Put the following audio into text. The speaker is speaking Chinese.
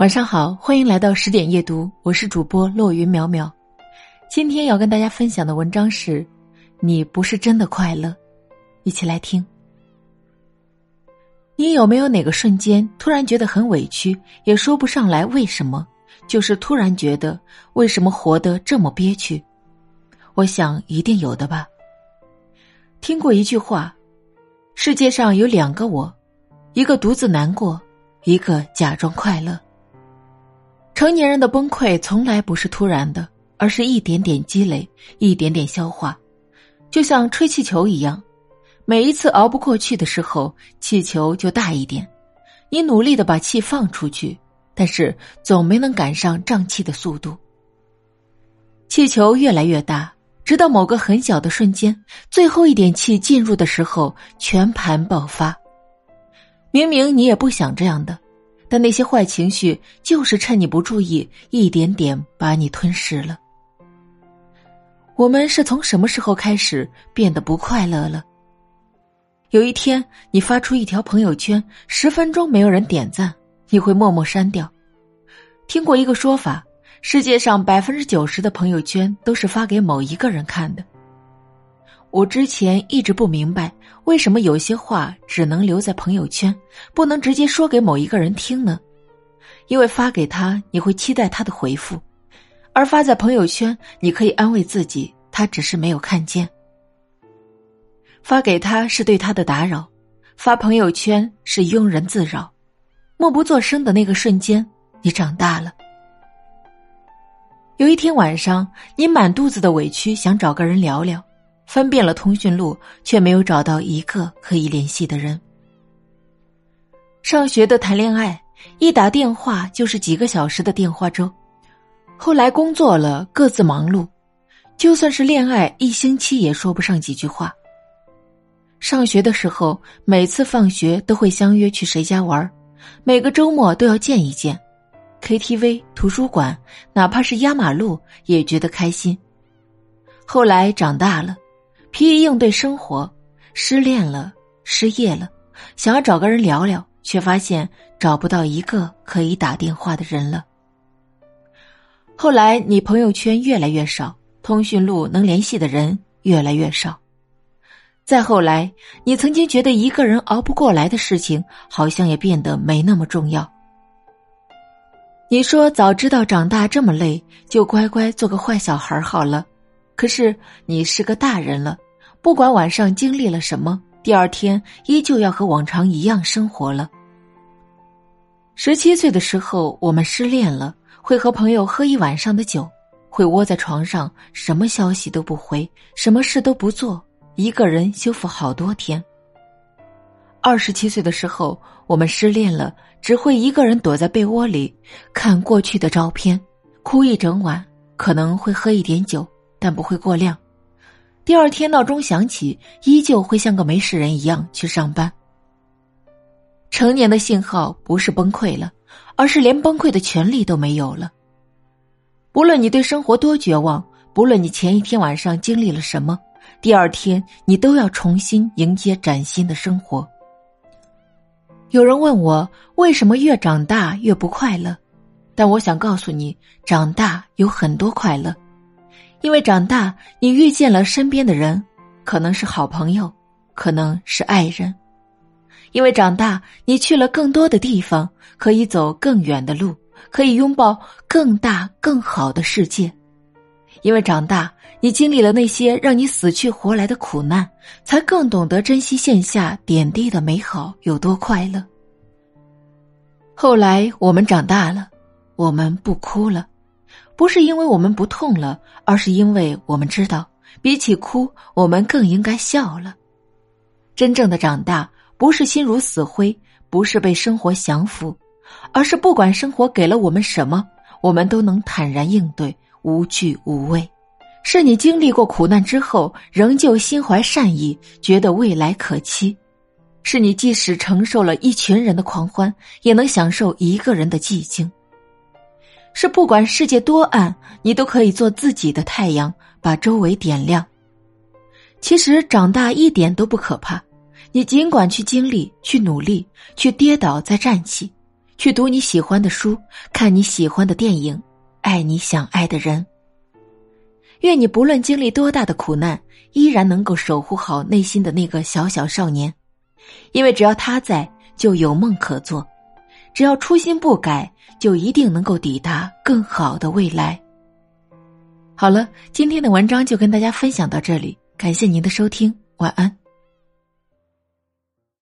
晚上好，欢迎来到十点夜读，我是主播落云淼淼。今天要跟大家分享的文章是：你不是真的快乐。一起来听。你有没有哪个瞬间突然觉得很委屈，也说不上来为什么，就是突然觉得为什么活得这么憋屈？我想一定有的吧。听过一句话：世界上有两个我，一个独自难过，一个假装快乐。成年人的崩溃从来不是突然的，而是一点点积累，一点点消化，就像吹气球一样。每一次熬不过去的时候，气球就大一点。你努力的把气放出去，但是总没能赶上胀气的速度。气球越来越大，直到某个很小的瞬间，最后一点气进入的时候，全盘爆发。明明你也不想这样的。但那些坏情绪就是趁你不注意，一点点把你吞噬了。我们是从什么时候开始变得不快乐了？有一天，你发出一条朋友圈，十分钟没有人点赞，你会默默删掉。听过一个说法，世界上百分之九十的朋友圈都是发给某一个人看的。我之前一直不明白，为什么有些话只能留在朋友圈，不能直接说给某一个人听呢？因为发给他，你会期待他的回复；而发在朋友圈，你可以安慰自己，他只是没有看见。发给他是对他的打扰，发朋友圈是庸人自扰。默不作声的那个瞬间，你长大了。有一天晚上，你满肚子的委屈，想找个人聊聊。翻遍了通讯录，却没有找到一个可以联系的人。上学的谈恋爱，一打电话就是几个小时的电话粥。后来工作了，各自忙碌，就算是恋爱，一星期也说不上几句话。上学的时候，每次放学都会相约去谁家玩，每个周末都要见一见，KTV、图书馆，哪怕是压马路，也觉得开心。后来长大了。疲于应对生活，失恋了，失业了，想要找个人聊聊，却发现找不到一个可以打电话的人了。后来你朋友圈越来越少，通讯录能联系的人越来越少。再后来，你曾经觉得一个人熬不过来的事情，好像也变得没那么重要。你说早知道长大这么累，就乖乖做个坏小孩好了。可是你是个大人了。不管晚上经历了什么，第二天依旧要和往常一样生活了。十七岁的时候，我们失恋了，会和朋友喝一晚上的酒，会窝在床上，什么消息都不回，什么事都不做，一个人修复好多天。二十七岁的时候，我们失恋了，只会一个人躲在被窝里看过去的照片，哭一整晚，可能会喝一点酒，但不会过量。第二天闹钟响起，依旧会像个没事人一样去上班。成年的信号不是崩溃了，而是连崩溃的权利都没有了。不论你对生活多绝望，不论你前一天晚上经历了什么，第二天你都要重新迎接崭新的生活。有人问我为什么越长大越不快乐，但我想告诉你，长大有很多快乐。因为长大，你遇见了身边的人，可能是好朋友，可能是爱人；因为长大，你去了更多的地方，可以走更远的路，可以拥抱更大更好的世界；因为长大，你经历了那些让你死去活来的苦难，才更懂得珍惜线下点滴的美好有多快乐。后来，我们长大了，我们不哭了。不是因为我们不痛了，而是因为我们知道，比起哭，我们更应该笑了。真正的长大，不是心如死灰，不是被生活降服，而是不管生活给了我们什么，我们都能坦然应对，无惧无畏。是你经历过苦难之后，仍旧心怀善意，觉得未来可期；是你即使承受了一群人的狂欢，也能享受一个人的寂静。是不管世界多暗，你都可以做自己的太阳，把周围点亮。其实长大一点都不可怕，你尽管去经历，去努力，去跌倒再站起，去读你喜欢的书，看你喜欢的电影，爱你想爱的人。愿你不论经历多大的苦难，依然能够守护好内心的那个小小少年，因为只要他在，就有梦可做；只要初心不改，就一定能够抵达更好的未来。好了，今天的文章就跟大家分享到这里，感谢您的收听，晚安。